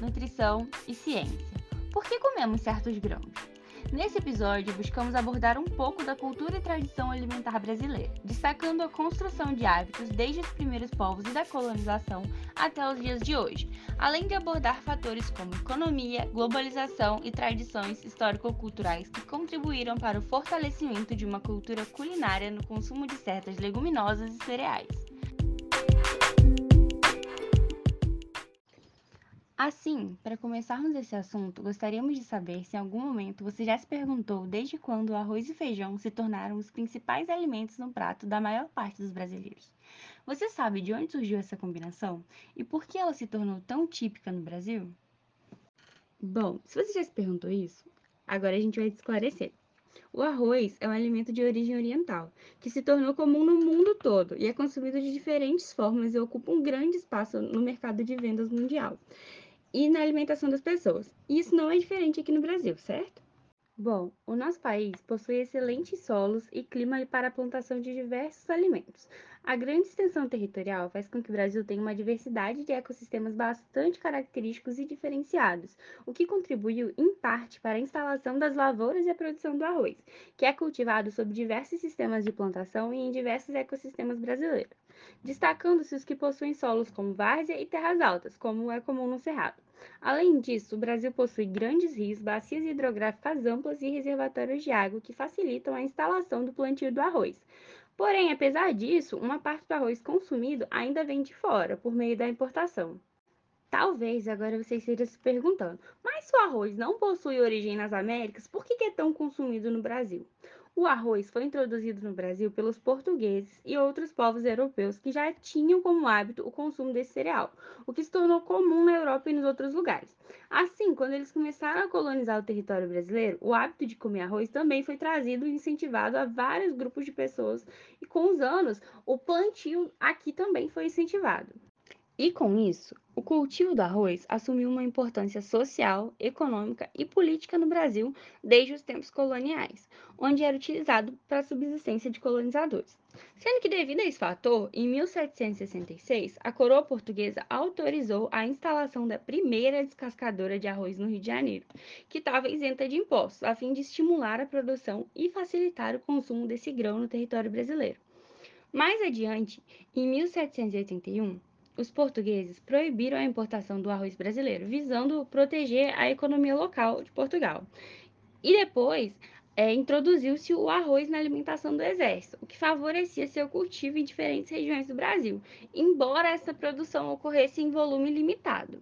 nutrição e ciência. Por que comemos certos grãos? Nesse episódio, buscamos abordar um pouco da cultura e tradição alimentar brasileira, destacando a construção de hábitos desde os primeiros povos e da colonização até os dias de hoje, além de abordar fatores como economia, globalização e tradições histórico-culturais que contribuíram para o fortalecimento de uma cultura culinária no consumo de certas leguminosas e cereais. Assim, para começarmos esse assunto, gostaríamos de saber se em algum momento você já se perguntou desde quando o arroz e feijão se tornaram os principais alimentos no prato da maior parte dos brasileiros. Você sabe de onde surgiu essa combinação e por que ela se tornou tão típica no Brasil? Bom, se você já se perguntou isso, agora a gente vai esclarecer. O arroz é um alimento de origem oriental, que se tornou comum no mundo todo e é consumido de diferentes formas e ocupa um grande espaço no mercado de vendas mundial e na alimentação das pessoas. E isso não é diferente aqui no Brasil, certo? Bom, o nosso país possui excelentes solos e clima para a plantação de diversos alimentos. A grande extensão territorial faz com que o Brasil tenha uma diversidade de ecossistemas bastante característicos e diferenciados, o que contribuiu, em parte, para a instalação das lavouras e a produção do arroz, que é cultivado sob diversos sistemas de plantação e em diversos ecossistemas brasileiros, destacando-se os que possuem solos como várzea e terras altas, como é comum no Cerrado. Além disso, o Brasil possui grandes rios, bacias hidrográficas amplas e reservatórios de água que facilitam a instalação do plantio do arroz. Porém, apesar disso, uma parte do arroz consumido ainda vem de fora, por meio da importação. Talvez agora você esteja se perguntando, mas se o arroz não possui origem nas Américas, por que é tão consumido no Brasil? O arroz foi introduzido no Brasil pelos portugueses e outros povos europeus que já tinham como hábito o consumo desse cereal, o que se tornou comum na Europa e nos outros lugares. Assim, quando eles começaram a colonizar o território brasileiro, o hábito de comer arroz também foi trazido e incentivado a vários grupos de pessoas, e com os anos, o plantio aqui também foi incentivado. E com isso, o cultivo do arroz assumiu uma importância social, econômica e política no Brasil desde os tempos coloniais, onde era utilizado para a subsistência de colonizadores. Sendo que, devido a esse fator, em 1766, a coroa portuguesa autorizou a instalação da primeira descascadora de arroz no Rio de Janeiro, que estava isenta de impostos, a fim de estimular a produção e facilitar o consumo desse grão no território brasileiro. Mais adiante, em 1781, os portugueses proibiram a importação do arroz brasileiro, visando proteger a economia local de Portugal. E depois é, introduziu-se o arroz na alimentação do exército, o que favorecia seu cultivo em diferentes regiões do Brasil, embora essa produção ocorresse em volume limitado.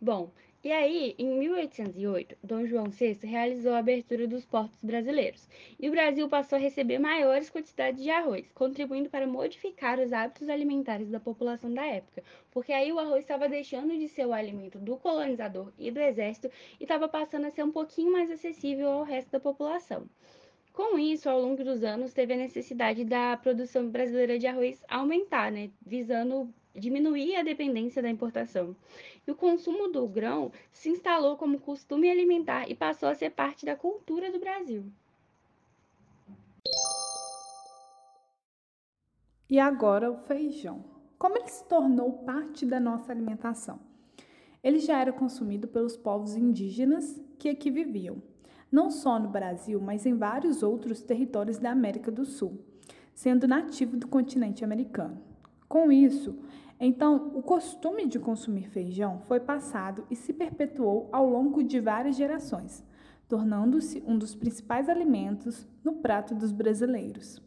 Bom, e aí, em 1808, Dom João VI realizou a abertura dos portos brasileiros, e o Brasil passou a receber maiores quantidades de arroz, contribuindo para modificar os hábitos alimentares da população da época, porque aí o arroz estava deixando de ser o alimento do colonizador e do exército e estava passando a ser um pouquinho mais acessível ao resto da população. Com isso, ao longo dos anos, teve a necessidade da produção brasileira de arroz aumentar, né, visando diminuir a dependência da importação. E o consumo do grão se instalou como costume alimentar e passou a ser parte da cultura do Brasil. E agora o feijão. Como ele se tornou parte da nossa alimentação? Ele já era consumido pelos povos indígenas que aqui viviam, não só no Brasil, mas em vários outros territórios da América do Sul, sendo nativo do continente americano. Com isso, então, o costume de consumir feijão foi passado e se perpetuou ao longo de várias gerações, tornando-se um dos principais alimentos no prato dos brasileiros.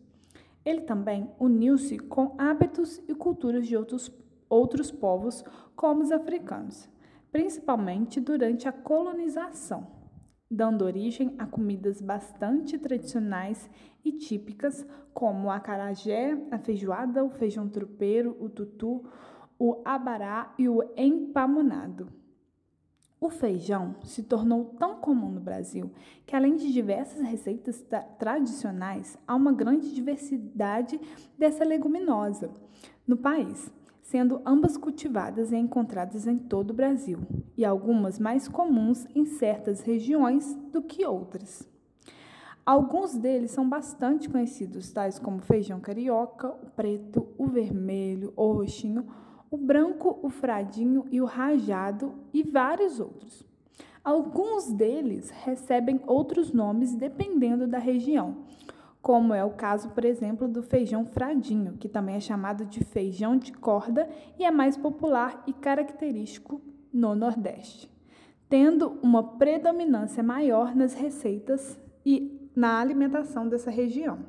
Ele também uniu-se com hábitos e culturas de outros, outros povos, como os africanos, principalmente durante a colonização dando origem a comidas bastante tradicionais e típicas, como o acarajé, a feijoada, o feijão tropeiro, o tutu, o abará e o empamonado. O feijão se tornou tão comum no Brasil que, além de diversas receitas tradicionais, há uma grande diversidade dessa leguminosa no país sendo ambas cultivadas e encontradas em todo o Brasil, e algumas mais comuns em certas regiões do que outras. Alguns deles são bastante conhecidos, tais como feijão carioca, o preto, o vermelho, o roxinho, o branco, o fradinho e o rajado e vários outros. Alguns deles recebem outros nomes dependendo da região, como é o caso, por exemplo, do feijão fradinho, que também é chamado de feijão de corda e é mais popular e característico no Nordeste, tendo uma predominância maior nas receitas e na alimentação dessa região.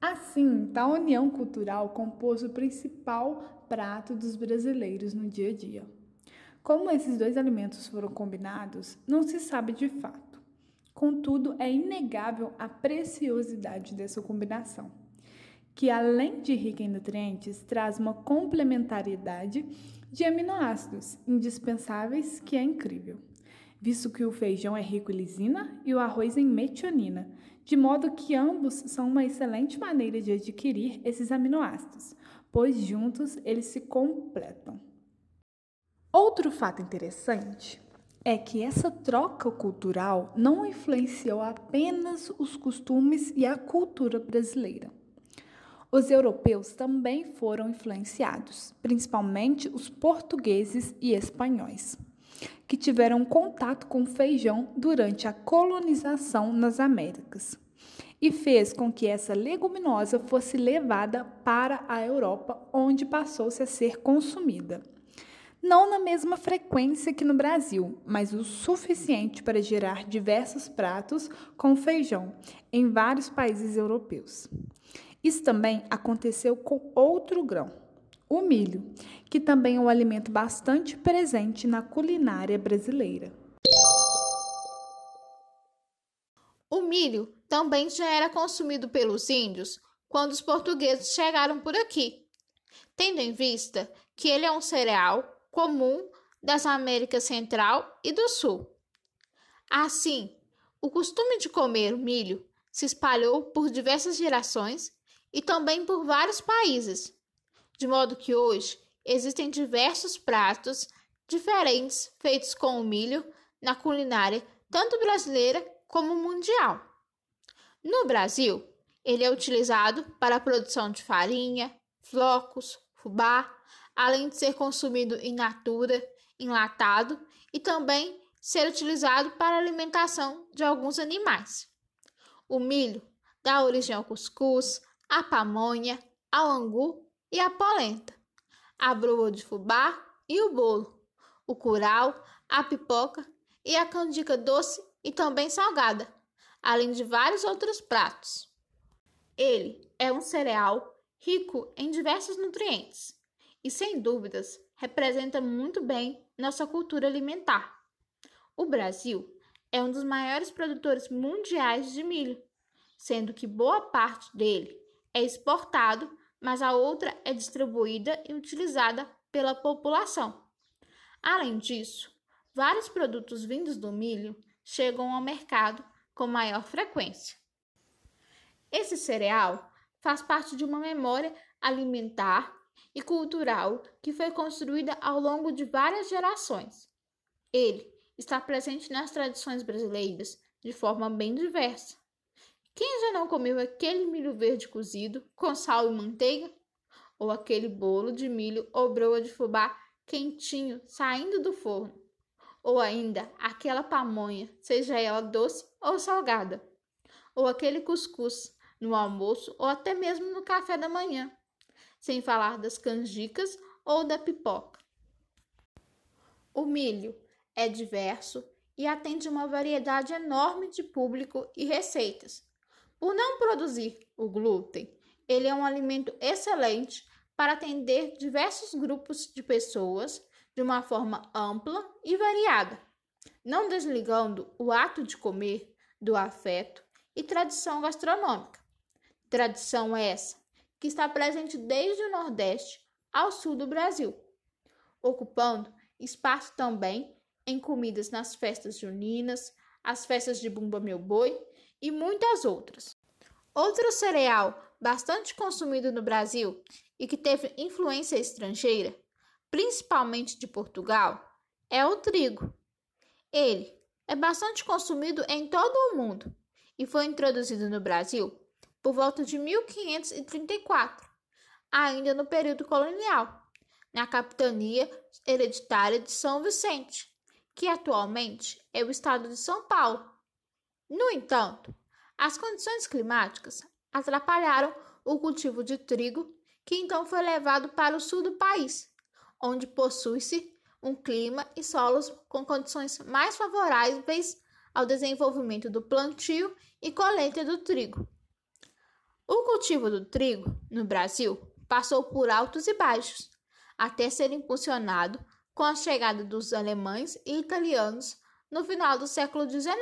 Assim, a união cultural compôs o principal prato dos brasileiros no dia a dia. Como esses dois alimentos foram combinados, não se sabe de fato. Contudo, é inegável a preciosidade dessa combinação, que além de rica em nutrientes, traz uma complementariedade de aminoácidos indispensáveis que é incrível, visto que o feijão é rico em lisina e o arroz em metionina, de modo que ambos são uma excelente maneira de adquirir esses aminoácidos, pois juntos eles se completam. Outro fato interessante é que essa troca cultural não influenciou apenas os costumes e a cultura brasileira. Os europeus também foram influenciados, principalmente os portugueses e espanhóis, que tiveram contato com feijão durante a colonização nas Américas e fez com que essa leguminosa fosse levada para a Europa, onde passou-se a ser consumida. Não na mesma frequência que no Brasil, mas o suficiente para gerar diversos pratos com feijão em vários países europeus. Isso também aconteceu com outro grão, o milho, que também é um alimento bastante presente na culinária brasileira. O milho também já era consumido pelos índios quando os portugueses chegaram por aqui, tendo em vista que ele é um cereal comum das Américas Central e do Sul. Assim, o costume de comer milho se espalhou por diversas gerações e também por vários países, de modo que hoje existem diversos pratos diferentes feitos com o milho na culinária tanto brasileira como mundial. No Brasil, ele é utilizado para a produção de farinha, flocos, fubá, além de ser consumido in natura, enlatado e também ser utilizado para alimentação de alguns animais. O milho dá origem ao cuscuz, a pamonha, ao angu e a polenta, a broa de fubá e o bolo, o curau, a pipoca e a canjica doce e também salgada, além de vários outros pratos. Ele é um cereal rico em diversos nutrientes e, sem dúvidas, representa muito bem nossa cultura alimentar. O Brasil é um dos maiores produtores mundiais de milho, sendo que boa parte dele é exportado, mas a outra é distribuída e utilizada pela população. Além disso, vários produtos vindos do milho chegam ao mercado com maior frequência. Esse cereal faz parte de uma memória alimentar e cultural que foi construída ao longo de várias gerações. Ele está presente nas tradições brasileiras de forma bem diversa. Quem já não comeu aquele milho verde cozido com sal e manteiga? Ou aquele bolo de milho ou broa de fubá quentinho saindo do forno? Ou ainda aquela pamonha, seja ela doce ou salgada? Ou aquele cuscuz no almoço ou até mesmo no café da manhã? Sem falar das canjicas ou da pipoca. O milho é diverso e atende uma variedade enorme de público e receitas por não produzir o glúten, ele é um alimento excelente para atender diversos grupos de pessoas de uma forma ampla e variada, não desligando o ato de comer do afeto e tradição gastronômica. Tradição essa que está presente desde o Nordeste ao sul do Brasil, ocupando espaço também em comidas nas festas juninas, as festas de Bumba Meu Boi e muitas outras. Outro cereal bastante consumido no Brasil e que teve influência estrangeira, principalmente de Portugal, é o trigo. Ele é bastante consumido em todo o mundo e foi introduzido no Brasil por volta de 1534, ainda no período colonial, na capitania hereditária de São Vicente, que atualmente é o estado de São Paulo. No entanto, as condições climáticas atrapalharam o cultivo de trigo, que então foi levado para o sul do país, onde possui-se um clima e solos com condições mais favoráveis ao desenvolvimento do plantio e colheita do trigo. O cultivo do trigo no Brasil passou por altos e baixos, até ser impulsionado com a chegada dos alemães e italianos no final do século XIX.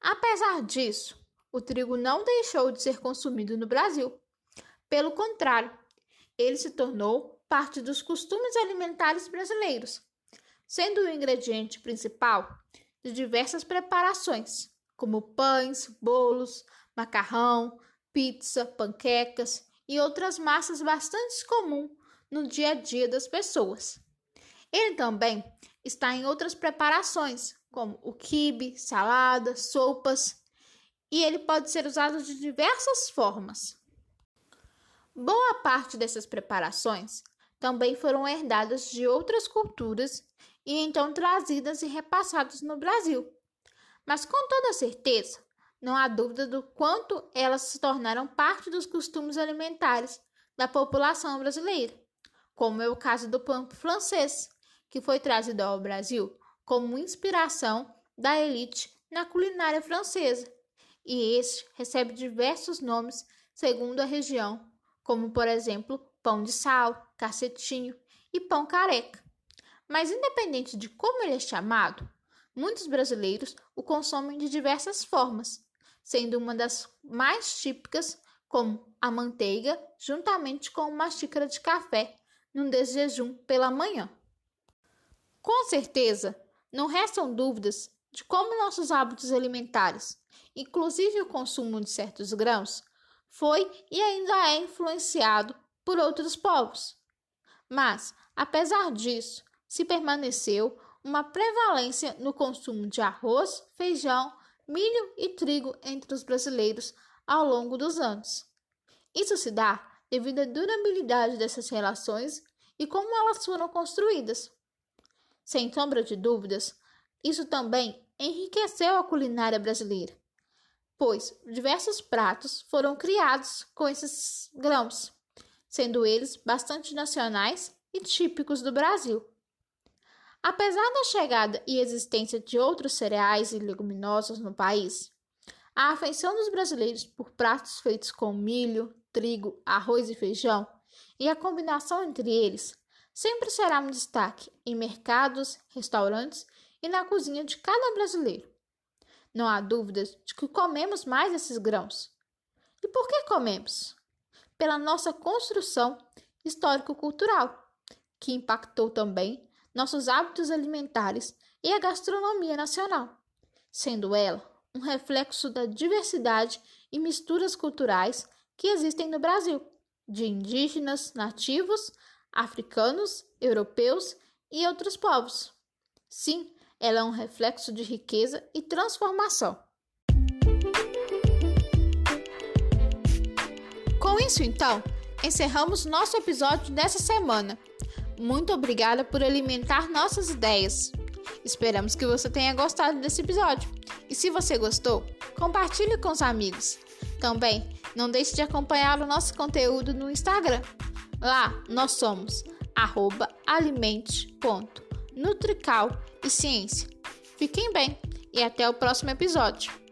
Apesar disso, o trigo não deixou de ser consumido no Brasil. Pelo contrário, ele se tornou parte dos costumes alimentares brasileiros, sendo o ingrediente principal de diversas preparações, como pães, bolos, macarrão, pizza, panquecas e outras massas bastante comuns no dia a dia das pessoas. Ele também está em outras preparações, como o quibe, salada, sopas, e ele pode ser usado de diversas formas. Boa parte dessas preparações também foram herdadas de outras culturas e então trazidas e repassadas no Brasil. Mas com toda certeza, não há dúvida do quanto elas se tornaram parte dos costumes alimentares da população brasileira, como é o caso do pão francês, que foi trazido ao Brasil como inspiração da elite na culinária francesa, e este recebe diversos nomes segundo a região, como por exemplo pão de sal, cacetinho e pão careca. Mas independente de como ele é chamado, muitos brasileiros o consomem de diversas formas, sendo uma das mais típicas como a manteiga, juntamente com uma xícara de café num desjejum pela manhã. Com certeza, não restam dúvidas de como nossos hábitos alimentares, inclusive o consumo de certos grãos, foi e ainda é influenciado por outros povos. Mas, apesar disso, se permaneceu uma prevalência no consumo de arroz, feijão, milho e trigo entre os brasileiros ao longo dos anos. Isso se dá devido à durabilidade dessas relações e como elas foram construídas. Sem sombra de dúvidas, isso também enriqueceu a culinária brasileira, pois diversos pratos foram criados com esses grãos, sendo eles bastante nacionais e típicos do Brasil. Apesar da chegada e existência de outros cereais e leguminosos no país, a afeição dos brasileiros por pratos feitos com milho, trigo, arroz e feijão e a combinação entre eles sempre será um destaque em mercados, restaurantes e na cozinha de cada brasileiro. Não há dúvidas de que comemos mais esses grãos. E por que comemos? Pela nossa construção histórico-cultural, que impactou também nossos hábitos alimentares e a gastronomia nacional, sendo ela um reflexo da diversidade e misturas culturais que existem no Brasil, de indígenas, nativos, africanos, europeus e outros povos. Sim, ela é um reflexo de riqueza e transformação. Com isso, então, encerramos nosso episódio dessa semana. Muito obrigada por alimentar nossas ideias. Esperamos que você tenha gostado desse episódio. E se você gostou, compartilhe com os amigos. Também não deixe de acompanhar o nosso conteúdo no Instagram. Lá nós somos alimente.nutrical e ciência. Fiquem bem e até o próximo episódio.